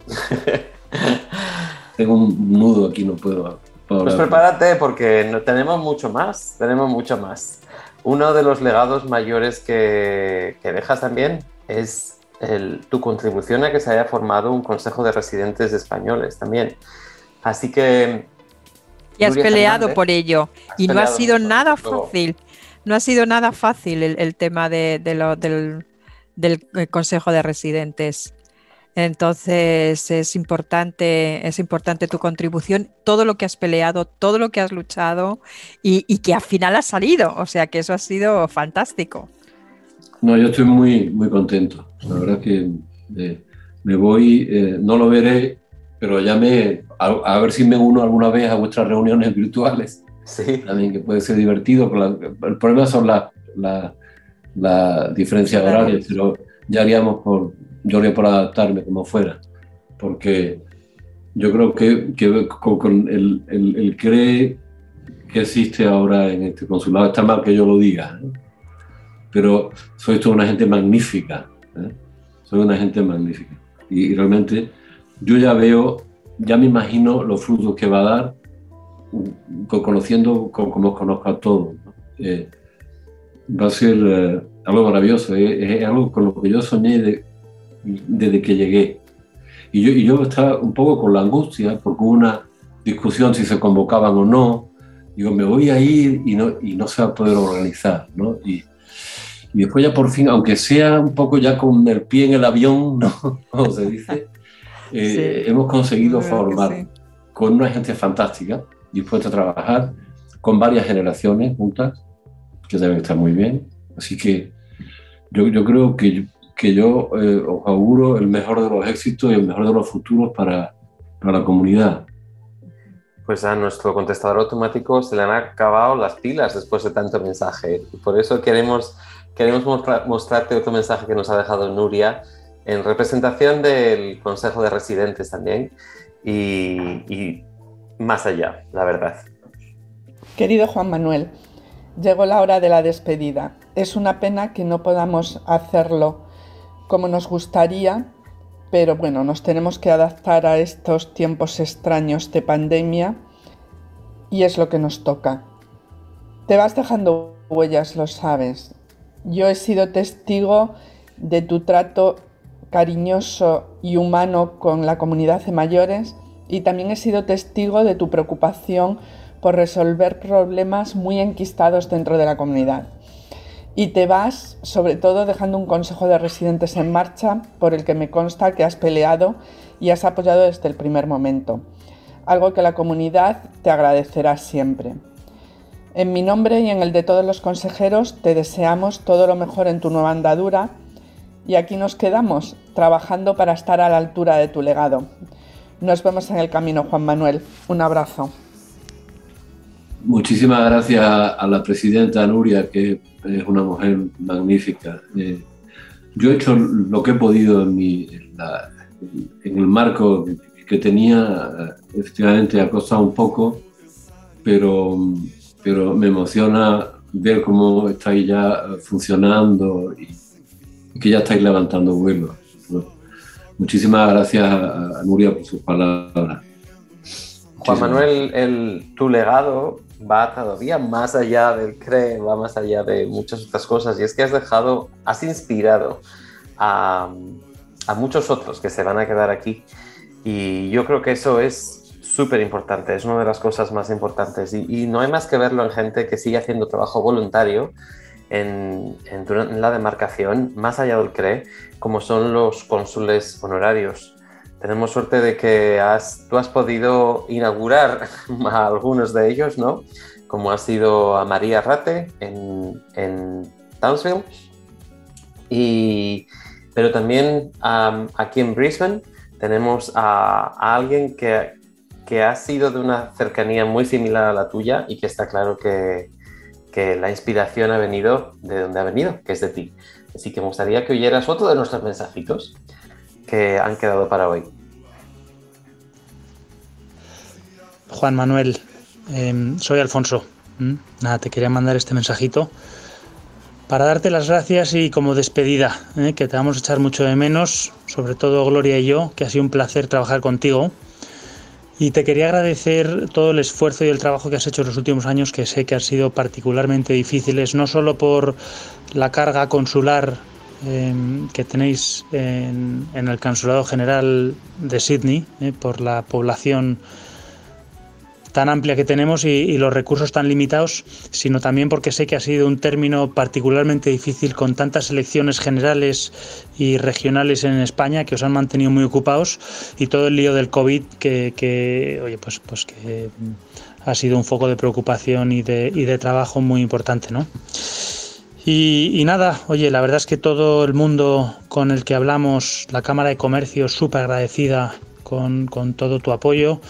Tengo un nudo aquí, no puedo. Pues prepárate porque no, tenemos mucho más, tenemos mucho más. Uno de los legados mayores que, que dejas también es el, tu contribución a que se haya formado un consejo de residentes españoles también. Así que... Y has peleado por ello y no ha sido nada fácil. No ha sido nada fácil el, tema de, lo, del, del eh, consejo de residentes. Entonces es importante, es importante tu contribución, todo lo que has peleado, todo lo que has luchado y, que al final ha salido. O sea que eso ha sido fantástico. No, yo estoy muy, muy contento. La verdad que eh, me voy, eh, no lo veré, pero ya me, a, ver si me uno alguna vez a vuestras reuniones virtuales. Sí. También que puede ser divertido. el problema son las la, la diferencias horarias, pero ya haríamos por, yo haría por adaptarme como fuera, porque yo creo que, que con, el, el, cree que existe ahora en este consulado, está mal que yo lo diga, ¿eh? Pero soy toda una gente magnífica, ¿eh? soy una gente magnífica. Y, realmente yo ya veo, ya me imagino los frutos que va a dar conociendo como, os conozco a todos. Eh, va a ser algo maravilloso, es, algo con lo que yo soñé de, desde que llegué. Y yo, y yo estaba un poco con la angustia, porque hubo una discusión si se convocaban o no. Digo, me voy a ir y no, y no se va a poder organizar, ¿no? Y, y después ya por fin, aunque sea un poco ya con el pie en el avión, ¿no? Como se dice, eh, hemos conseguido formar con una gente fantástica, dispuesta a trabajar, con varias generaciones juntas, que deben estar muy bien. Así que yo, yo creo que que yo eh, os auguro el mejor de los éxitos y el mejor de los futuros para, para la comunidad. Pues a nuestro contestador automático se le han acabado las pilas después de tanto mensaje. por eso queremos, queremos mostrarte otro mensaje que nos ha dejado Nuria en representación del Consejo de Residentes también y, más allá, la verdad. Querido Juan Manuel, llegó la hora de la despedida. Es una pena que no podamos hacerlo como nos gustaría, pero bueno, nos tenemos que adaptar a estos tiempos extraños de pandemia y es lo que nos toca. Te vas dejando huellas, lo sabes. Yo he sido testigo de tu trato cariñoso y humano con la comunidad de mayores y también he sido testigo de tu preocupación por resolver problemas muy enquistados dentro de la comunidad y te vas sobre todo dejando un consejo de residentes en marcha por el que me consta que has peleado y has apoyado desde el primer momento, algo que la comunidad te agradecerá siempre. En mi nombre y en el de todos los consejeros te deseamos todo lo mejor en tu nueva andadura y aquí nos quedamos trabajando para estar a la altura de tu legado. Nos vemos en el camino, Juan Manuel. Un abrazo. Muchísimas gracias a la presidenta Nuria, que es una mujer magnífica. Eh, yo he hecho lo que he podido en, en, el marco que tenía, efectivamente ha costado un poco, pero, pero me emociona ver cómo estáis ya funcionando y que ya estáis levantando vuelo. Muchísimas gracias a, Nuria por sus palabras. Juan Manuel, el, tu legado va todavía más allá del CRE, va más allá de muchas otras cosas. Y es que has dejado, has inspirado a, muchos otros que se van a quedar aquí. Y yo creo que eso es súper importante, es una de las cosas más importantes y, no hay más que verlo en gente que sigue haciendo trabajo voluntario en, en, la demarcación, más allá del CRE, como son los cónsules honorarios. Tenemos suerte de que has, tú has podido inaugurar a algunos de ellos, ¿no? Como ha sido a María Rate en, en Townsville, y, pero también aquí en Brisbane tenemos a, alguien que, que, ha sido de una cercanía muy similar a la tuya y que está claro que, que la inspiración ha venido de donde ha venido, que es de ti. Así que me gustaría que oyeras otro de nuestros mensajitos que han quedado para hoy. Juan Manuel, em, soy Alfonso. Nada, te quería mandar este mensajito para darte las gracias y como despedida, ¿eh? que te vamos a echar mucho de menos, sobre todo Gloria y yo, que ha sido un placer trabajar contigo. Y te quería agradecer todo el esfuerzo y el trabajo que has hecho en los últimos años, que sé que han sido particularmente difíciles, no solo por la carga consular em, que tenéis en, el Consulado General de Sydney, ¿eh? por la población tan amplia que tenemos y, los recursos tan limitados, sino también porque sé que ha sido un término particularmente difícil con tantas elecciones generales y regionales en España que os han mantenido muy ocupados y todo el lío del COVID que, oye, pues, pues que ha sido un foco de preocupación y de, y de trabajo muy importante, ¿no? Y, nada, oye, la verdad es que todo el mundo con el que hablamos, la Cámara de Comercio, súper agradecida con, con todo tu apoyo.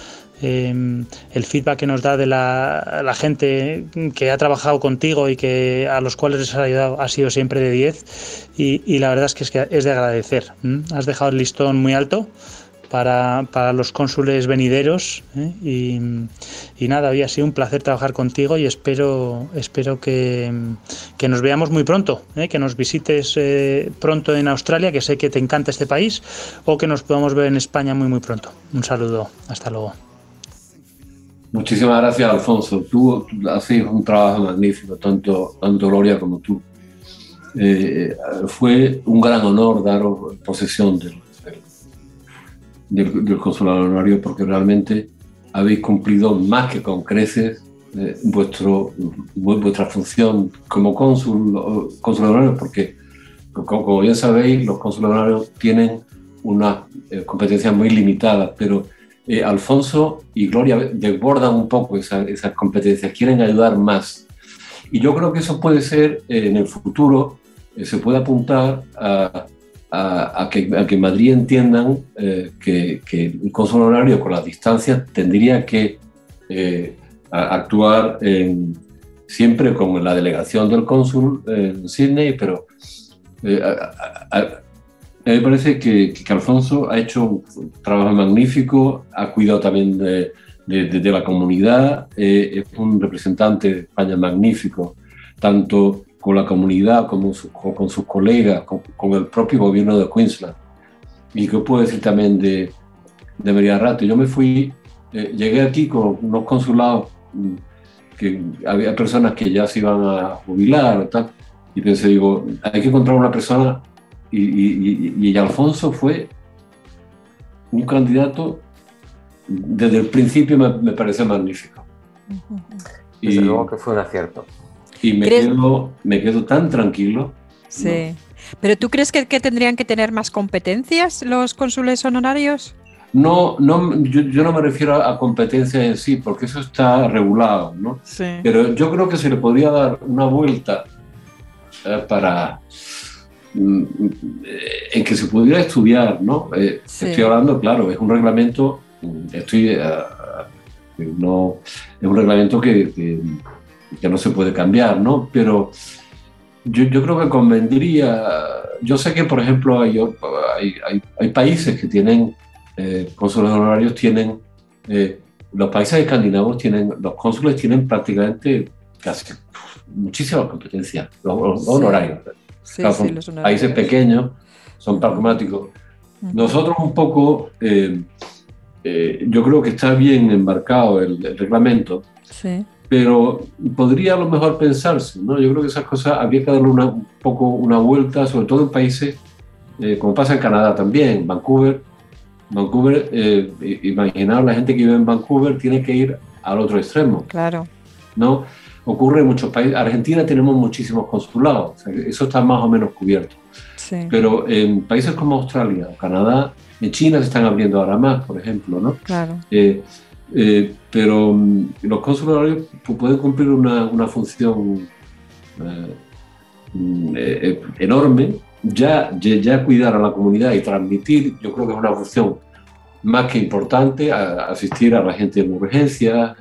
Em, el feedback que nos da de la, gente que ha trabajado contigo y que a los cuales les has ayudado ha sido siempre de 10 y, la verdad es que es, que es de agradecer. Has dejado el listón muy alto para, los cónsules venideros ¿eh? y, nada, había sido un placer trabajar contigo y espero, espero que, nos veamos muy pronto, ¿eh? que nos visites eh, pronto en Australia, que sé que te encanta este país, o que nos podamos ver en España muy muy pronto. Un saludo, hasta luego. Muchísimas gracias, Alfonso. Tú, haces un trabajo magnífico, tanto, tanto Gloria como tú. Eh, fue un gran honor daros posesión del, del, consulado honorario porque realmente habéis cumplido más que con creces eh, vuestro, vuestra función como cónsul, honorario, porque como, bien sabéis, los cónsules tienen una eh, competencia muy limitada, pero eh, Alfonso y Gloria desbordan un poco esas competencias, quieren ayudar más. Y yo creo que eso puede ser eh, en el futuro, eh, se puede apuntar a, que, a, que, Madrid entiendan que, que, el cónsul honorario con la distancia tendría que actuar siempre con la delegación del cónsul en Sydney, pero mí me parece que, Alfonso ha hecho un trabajo magnífico, ha cuidado también de, la comunidad, eh, es un representante de España magnífico, tanto con la comunidad como con sus colegas, con, el propio gobierno de Queensland. Y que puedo decir también de, de María Rato. Yo me fui, eh, llegué aquí con unos consulados mm, que había personas que ya se iban a jubilar o tal, y pensé, digo, hay que encontrar una persona y, Alfonso fue un candidato, desde el principio me, me pareció magnífico. Desde luego que fue un acierto. Y me, quedo, me quedo tan tranquilo. Sí. ¿Pero tú crees que, tendrían que tener más competencias los cónsules honorarios? No, no yo, no me refiero a competencia en sí, porque eso está regulado, ¿no? Sí. Pero yo creo que se le podría dar una vuelta eh, para en que se pudiera estudiar, ¿no? Eh, estoy hablando, claro, es un reglamento, estoy, eh, no, es un reglamento que, que, no se puede cambiar, ¿no? Pero yo, yo, creo que convendría, yo sé que, por ejemplo, hay, hay, hay, países que tienen, eh, cónsules honorarios tienen, eh, los países escandinavos tienen, los cónsules tienen prácticamente casi muchísimas competencias, los, honorarios son países pequeños, son pragmáticos. Nosotros un poco, eh, eh, yo creo que está bien embarcado el, reglamento, pero podría a lo mejor pensarse, ¿no? Yo creo que esas cosas habría que darle una, un poco una vuelta, sobre todo en países eh, como pasa en Canadá también, Vancouver, Vancouver, eh, imaginaos la gente que vive en Vancouver tiene que ir al otro extremo. Claro. ¿no? Ocurre en muchos países. Argentina tenemos muchísimos consulados, eso está más o menos cubierto. Sí. Pero en países como Australia o Canadá, en China se están abriendo ahora más, por ejemplo, ¿no? Claro. Eh, eh, pero mm, los consulados pueden cumplir una, una función eh, mm, eh, enorme. Ya, ya, ya, cuidar a la comunidad y transmitir, yo creo que es una función más que importante, a, asistir a la gente en urgencias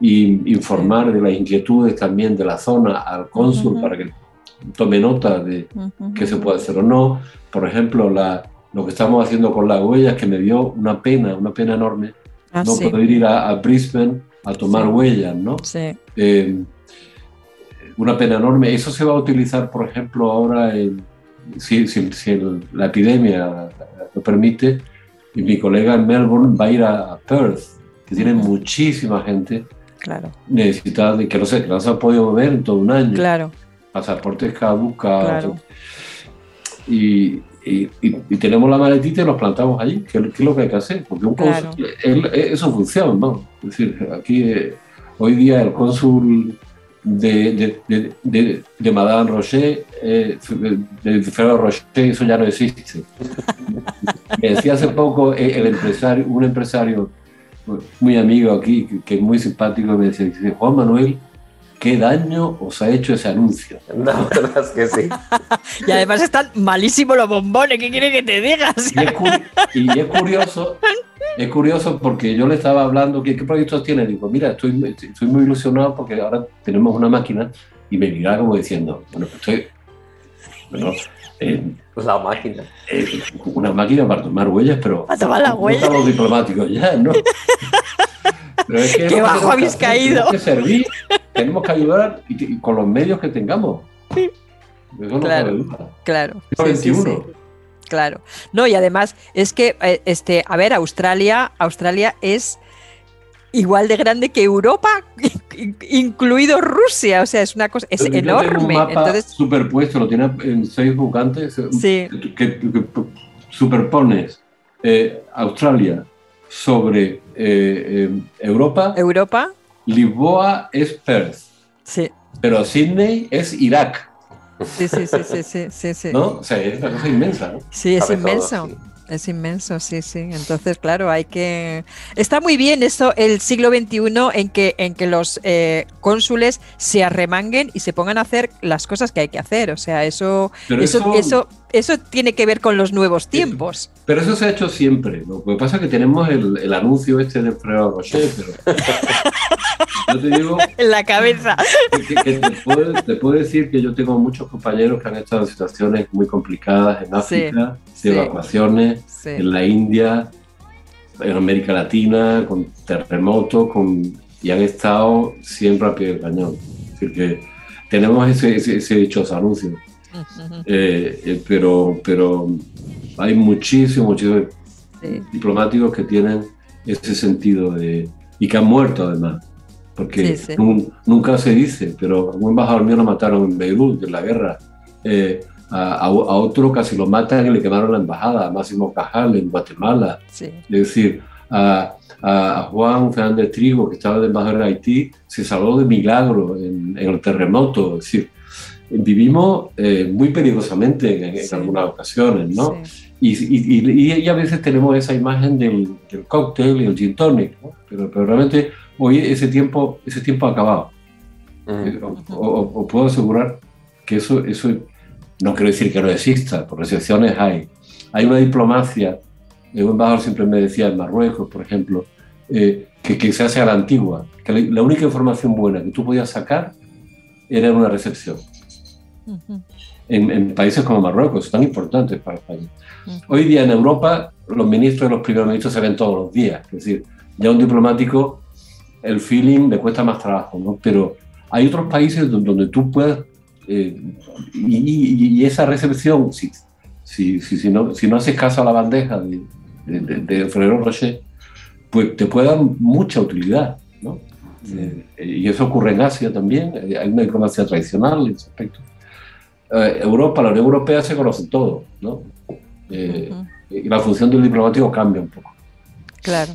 y informar de las inquietudes también de la zona al cónsul para que tome nota de qué se puede hacer o no. Por ejemplo, la, lo que estamos haciendo con las huellas, que me dio una pena, una pena enorme, Ah, no sí. poder ir a, a Brisbane a tomar Sí. huellas, ¿no? Sí. Eh, una pena enorme. Eso se va a utilizar, por ejemplo, ahora, en- si, si- si el- la epidemia lo permite, y mi colega en Melbourne va a ir a Perth, que tiene muchísima gente Claro, necesitada, de que no, sé, que no se ha podido ver en todo un año. claro, Pasaportes caducados. Claro. Y, y- y- y tenemos la maletita y nos plantamos allí, que, es- que es lo que hay que hacer, porque un Claro. cónsul- el- eso funciona, vamos. Es decir, aquí eh, hoy día el cónsul de, de, de, Madame Rocher, eh, de Ferrero Rocher, eso ya no existe. Me decía hace poco eh, el empresario, un empresario muy amigo aquí, que, es muy simpático, me decía, dice, Juan Manuel, ¿qué daño os ha hecho ese anuncio? No, la verdad es que sí. Y además están malísimos los bombones, ¿qué quiere que te digas? Y es, cu- y es curioso, es curioso porque yo le estaba hablando, ¿qué, qué proyectos tiene? Digo, mira, estoy, estoy muy ilusionado porque ahora tenemos una máquina y me miraba como diciendo, bueno, pues estoy... Bueno, eh, La máquina. eh, una máquina para tomar huellas, pero Para tomar las ¿cómo huellas. estamos diplomáticos ya, ¿no? Pero es que Qué es lo que bajo habéis que caído. Tenemos que servir, tenemos que ayudar y, y con los medios que tengamos. Eso no Claro. Claro. Sí, sí. Claro. No, y además es que, eh, este, a ver, Australia, Australia es igual de grande que Europa, in- incluido Rusia. O sea, es una cosa, es Yo tengo un enorme. mapa Entonces, superpuesto, lo tienes en Facebook antes, eh, sí, que, que- que superpones eh, Australia sobre eh, eh, Europa, Europa, Lisboa es Perth, sí. pero Sydney es Irak, Sí, sí, sí, sí, sí, sí, sí. ¿no? O sea, es una cosa inmensa, ¿no? Sí, es todo, inmenso. sí. Es inmenso, sí, sí. Entonces, claro, hay que. Está muy bien eso, el siglo XXI, en que, en que los eh, cónsules se arremanguen y se pongan a hacer las cosas que hay que hacer. O sea, eso, eso, eso- eso, eso tiene que ver con los nuevos tiempos. Pero eso se ha hecho siempre. Lo que pasa es que tenemos el, el anuncio este de Ferrero Rocher, pero yo te digo En la cabeza. que, que te, puedo, te puedo decir que yo tengo muchos compañeros que han estado en situaciones muy complicadas en África, sí. de evacuaciones, Sí. en la India, en América Latina, con terremotos, con, y han estado siempre a pie del cañón. Es decir, que tenemos ese, ese, ese dichoso anuncio. Eh, eh, pero, pero hay muchísimos, muchísimos diplomáticos que tienen ese sentido de, y que han muerto además. Porque Sí, sí. nun- nunca se dice, pero a un embajador mío lo mataron en Beirut, en la guerra. Eh, a, a- otro casi lo matan y le quemaron la embajada, a Máximo Cajal en Guatemala. sí. Es decir, a, a- Juan Fernández Trigo, que estaba de embajador en Haití, se salvó de milagro en, en el terremoto. Es decir, vivimos eh, muy peligrosamente en, en Sí. algunas ocasiones, ¿no? sí. Y, y- y- y a veces tenemos esa imagen del, del cóctel y el gin tonic, ¿no? pero, pero realmente hoy ese tiempo, ese tiempo ha acabado. Eh, Mm. O, o- o puedo asegurar que eso, eso no quiero decir que no exista, por excepciones hay. Hay una diplomacia, eh, un embajador siempre me decía en Marruecos, por ejemplo, eh, que, que se hace a la antigua, que la, la única información buena que tú podías sacar era en una recepción. Ujú, En, en países como Marruecos, tan importantes para España. Ujú. Hoy día en Europa los ministros y los primeros ministros se ven todos los días. Es decir, ya un diplomático, el feeling le cuesta más trabajo, ¿no? Pero hay otros países donde, tú puedes... eh, y, y- esa recepción, si, si, si, si no, si no haces caso a la bandeja de, de, de- Ferrero Rocher, pues te puede dar mucha utilidad, ¿no? Eh, y eso ocurre en Asia también, eh, hay una diplomacia tradicional en ese aspecto. Eh, Europa, la Unión Europea se conoce todo, ¿no? Eh, ujú. y la función del diplomático cambia un poco. Claro.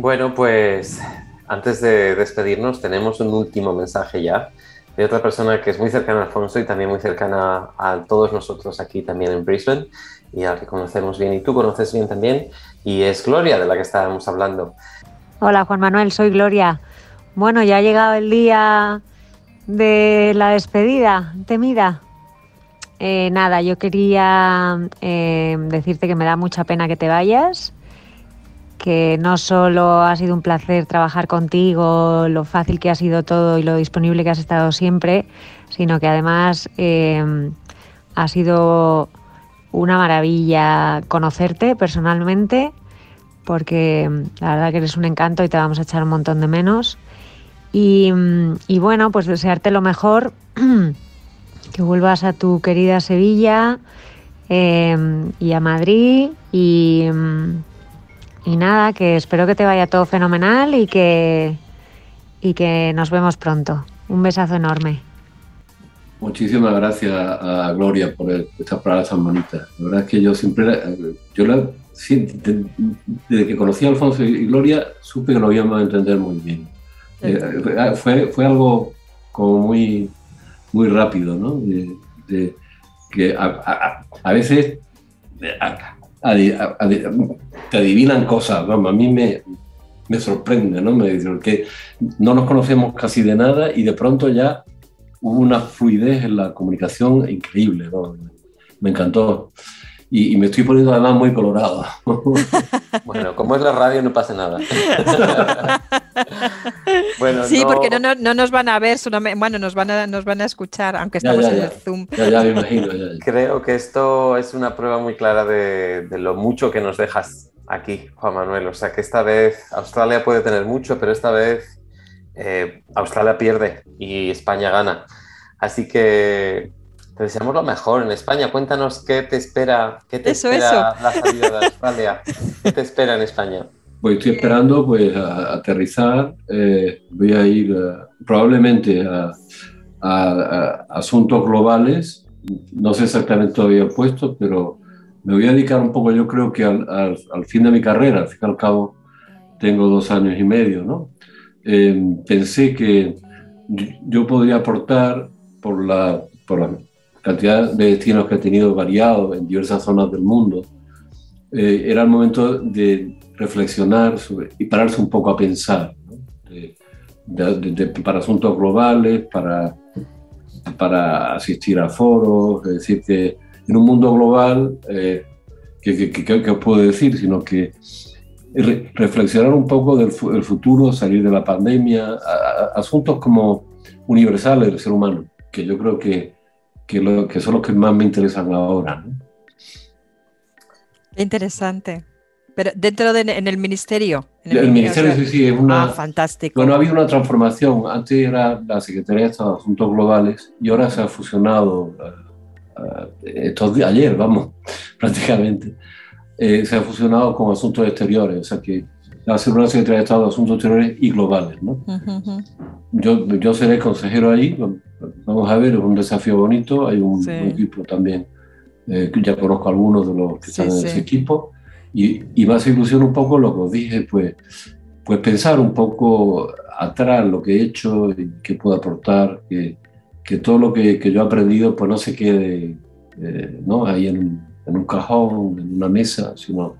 Bueno, pues antes de despedirnos tenemos un último mensaje ya de otra persona que es muy cercana a Alfonso y también muy cercana a todos nosotros aquí también en Brisbane y al que conocemos bien y tú conoces bien también y es Gloria de la que estábamos hablando. Hola Juan Manuel, soy Gloria. Bueno, ya ha llegado el día de la despedida temida. Eh, nada, yo quería eh, decirte que me da mucha pena que te vayas, que no solo ha sido un placer trabajar contigo, lo fácil que ha sido todo y lo disponible que has estado siempre, sino que además eh, ha sido una maravilla conocerte personalmente, porque la verdad que eres un encanto y te vamos a echar un montón de menos. Y, y bueno, pues desearte lo mejor que vuelvas a tu querida Sevilla eh, y a Madrid y, y, nada, que espero que te vaya todo fenomenal y que, y que nos vemos pronto. Un besazo enorme. Muchísimas gracias a Gloria por estas palabras tan bonitas. La verdad es que yo siempre, yo la, desde que conocí a Alfonso y Gloria, supe que lo íbamos a entender muy bien. Eh, fue, fue algo como muy, muy rápido, ¿no? De, que a, a, veces te adivinan cosas, ¿no? a mí me, me sorprende, ¿no? Me dicen que no nos conocemos casi de nada y de pronto ya hubo una fluidez en la comunicación increíble, ¿no? Me encantó y, me estoy poniendo además muy colorado. bueno, como es la radio no pasa nada. bueno, sí, porque no, no, nos van a ver, bueno, nos van a, nos van a escuchar, aunque estamos en el Zoom. Ya, ya, me imagino. Creo que esto es una prueba muy clara de, de lo mucho que nos dejas aquí, Juan Manuel. O sea que esta vez Australia puede tener mucho, pero esta vez eh, Australia pierde y España gana. Así que te deseamos lo mejor en España. Cuéntanos qué te espera, qué te espera la salida de Australia. ¿Qué te espera en España? Pues estoy esperando pues a, aterrizar. Eh, voy a ir eh, probablemente a, asuntos globales. No sé exactamente todavía el puesto, pero me voy a dedicar un poco, yo creo que al, al, fin de mi carrera. Al fin y al cabo tengo dos años y medio, ¿no? Eh, pensé que yo podría aportar por la, por la cantidad de destinos que he tenido variados en diversas zonas del mundo, eh, era el momento de reflexionar y pararse un poco a pensar, para asuntos globales, para, para asistir a foros, es decir, que en un mundo global, eh, ¿qué, os puedo decir? Sino que reflexionar un poco del, futuro, salir de la pandemia, asuntos como universales del ser humano, que yo creo que que, son los que más me interesan ahora. interesante. Pero dentro de en el ministerio. el, ministerio, sí, sí, es una. Ah, fantástico. Bueno, ha habido una transformación. Antes era la Secretaría de Estado de Asuntos Globales y ahora se ha fusionado, uh, estos días, ayer, vamos, prácticamente, eh, se ha fusionado con Asuntos Exteriores. O sea que va a ser una Secretaría de Estado de Asuntos Exteriores y Globales. ¿no? yo, yo seré consejero ahí, vamos a ver, es un desafío bonito, hay un, equipo también, eh, ya conozco a algunos de los que están en ese equipo, y, y me hace ilusión un poco lo que os dije, pues, pues pensar un poco atrás lo que he hecho y qué puedo aportar, que, que todo lo que, que, yo he aprendido pues no se quede eh, ¿no? ahí en, en, un cajón, en una mesa, sino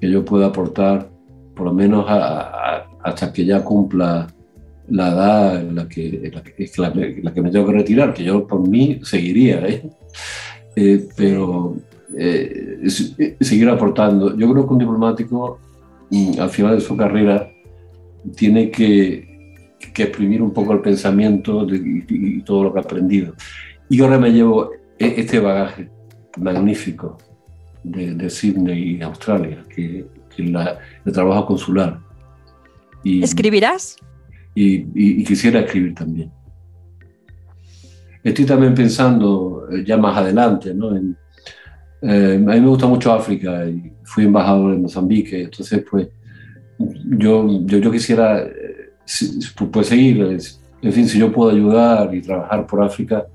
que yo pueda aportar por lo menos hasta que ya cumpla la edad en la que, la, la, que me tengo que retirar, que yo por mí seguiría, ¿eh? Eh, pero eh, seguir aportando. Yo creo que un diplomático mm, al final de su carrera tiene que, que exprimir un poco el pensamiento y, todo lo que ha aprendido. Y ahora me llevo e, este bagaje magnífico de, de Sydney y Australia, que, que la, el trabajo consular. Y, ¿Escribirás? Y, quisiera escribir también. Estoy también pensando eh, ya más adelante, ¿no? En, eh, a mí me gusta mucho África y fui embajador en Mozambique, entonces pues yo, yo, yo quisiera eh, pues, seguir, en fin, si yo puedo ayudar y trabajar por África,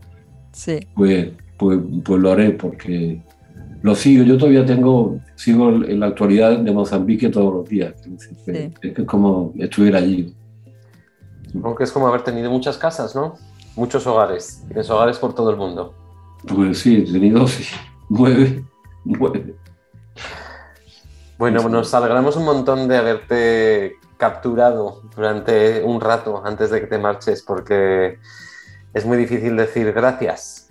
sí. pues, pues, pues lo haré porque lo sigo, yo todavía tengo, sigo en la actualidad de Mozambique todos los días. Es, es como estuviera allí. Aunque es como haber tenido muchas casas, ¿no? Muchos hogares. Tienes hogares por todo el mundo. Pues sí, he tenido sí, nueve, nueve. Bueno, nos alegramos un montón de haberte capturado durante un rato antes de que te marches, porque es muy difícil decir gracias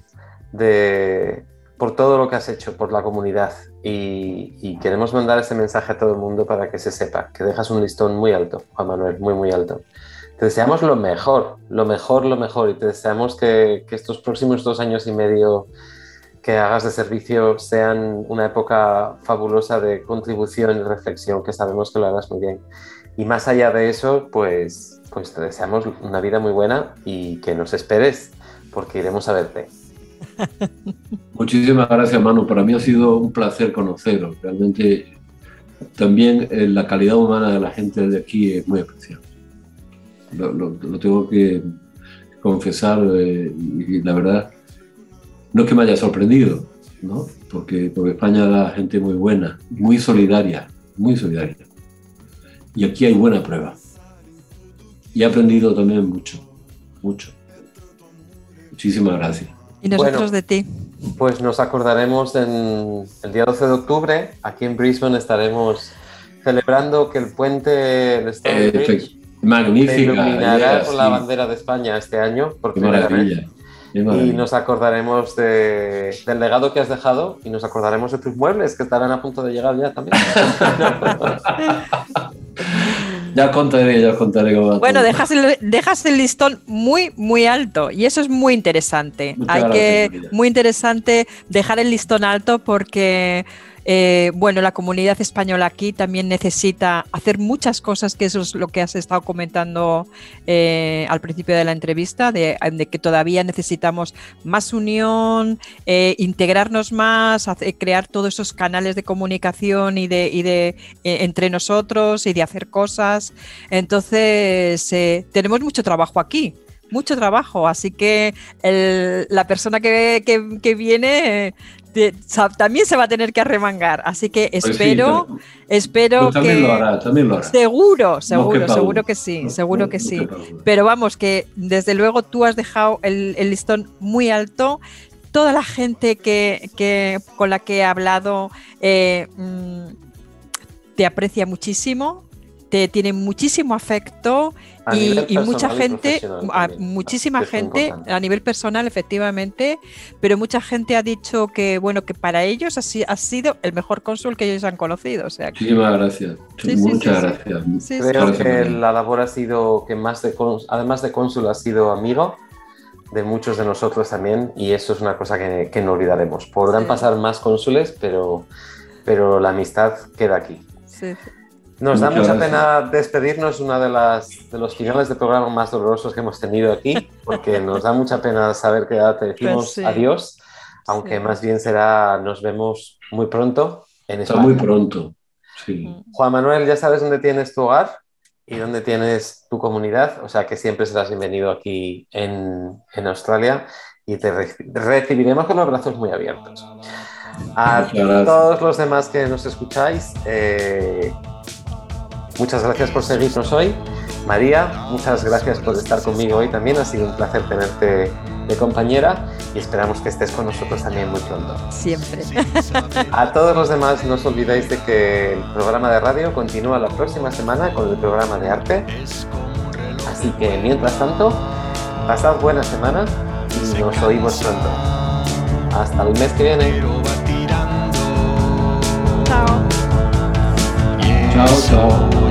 de, por todo lo que has hecho por la comunidad y, queremos mandar ese mensaje a todo el mundo para que se sepa que dejas un listón muy alto, Juan Manuel, muy, muy alto. Te deseamos lo mejor, lo mejor, lo mejor y te deseamos que, estos próximos dos años y medio que hagas de servicio sean una época fabulosa de contribución y reflexión, que sabemos que lo harás muy bien. Y más allá de eso, pues, pues te deseamos una vida muy buena y que nos esperes, porque iremos a verte. Muchísimas gracias, Manu. Para mí ha sido un placer conoceros. Realmente también eh, la calidad humana de la gente de aquí es muy especial. Lo, tengo que confesar eh, y la verdad no es que me haya sorprendido, ¿no? Porque, porque España da gente muy buena, muy solidaria, muy solidaria. Y aquí hay buena prueba. Y he aprendido también mucho, mucho. Muchísimas gracias. Y nosotros de ti. Pues nos acordaremos en el día 12 de octubre, aquí en Brisbane estaremos celebrando que el puente el eh, magnífica, iluminará con la bandera de España este año por primera vez. Y nos acordaremos de, del legado que has dejado y nos acordaremos de tus muebles que estarán a punto de llegar ya también. ya contaré, ya contaré cómo Bueno, dejas el, dejas el listón muy, muy alto y eso es muy interesante. Hay que, muy interesante dejar el listón alto porque eh, bueno, la comunidad española aquí también necesita hacer muchas cosas, que eso es lo que has estado comentando eh, al principio de la entrevista, de, que todavía necesitamos más unión, eh, integrarnos más, crear todos esos canales de comunicación y de, entre nosotros y de hacer cosas. Entonces, tenemos mucho trabajo aquí mucho trabajo, así que la persona que, que viene también se va a tener que arremangar. Así que pues espero, espero pues que. Lo hará, también lo hará. Seguro, seguro, seguro que sí, seguro que sí. Pero vamos, que desde luego tú has dejado el, listón muy alto. Toda la gente que, con la que he hablado eh, mm, te aprecia muchísimo, te tiene muchísimo afecto y, mucha gente, muchísima gente a nivel personal, efectivamente, pero mucha gente ha dicho que bueno que para ellos ha, sido el mejor cónsul que ellos han conocido. O sea, Muchísimas gracias. Muchas gracias. Creo que la labor ha sido que más de además de cónsul ha sido amigo de muchos de nosotros también y eso es una cosa que, que no olvidaremos. Podrán pasar más cónsules, pero, pero la amistad queda aquí. Sí. Nos da mucha pena despedirnos, una de las de los finales de programa más dolorosos que hemos tenido aquí, porque nos da mucha pena saber que ya te pues decimos adiós, aunque más bien será nos vemos muy pronto en España. muy pronto, sí. Mm. Juan Manuel, ya sabes dónde tienes tu hogar y dónde tienes tu comunidad, o sea que siempre serás bienvenido aquí en, en Australia y te recibiremos con los brazos muy abiertos. A todos los demás que nos escucháis, eh, Muchas gracias por seguirnos hoy. María, muchas gracias por estar conmigo hoy también. Ha sido un placer tenerte de compañera y esperamos que estés con nosotros también muy pronto. Siempre. A todos los demás no os olvidéis de que el programa de radio continúa la próxima semana con el programa de arte. Así que mientras tanto, pasad buena semana y nos oímos pronto. Hasta el mes que viene. Chao. Chao, chao.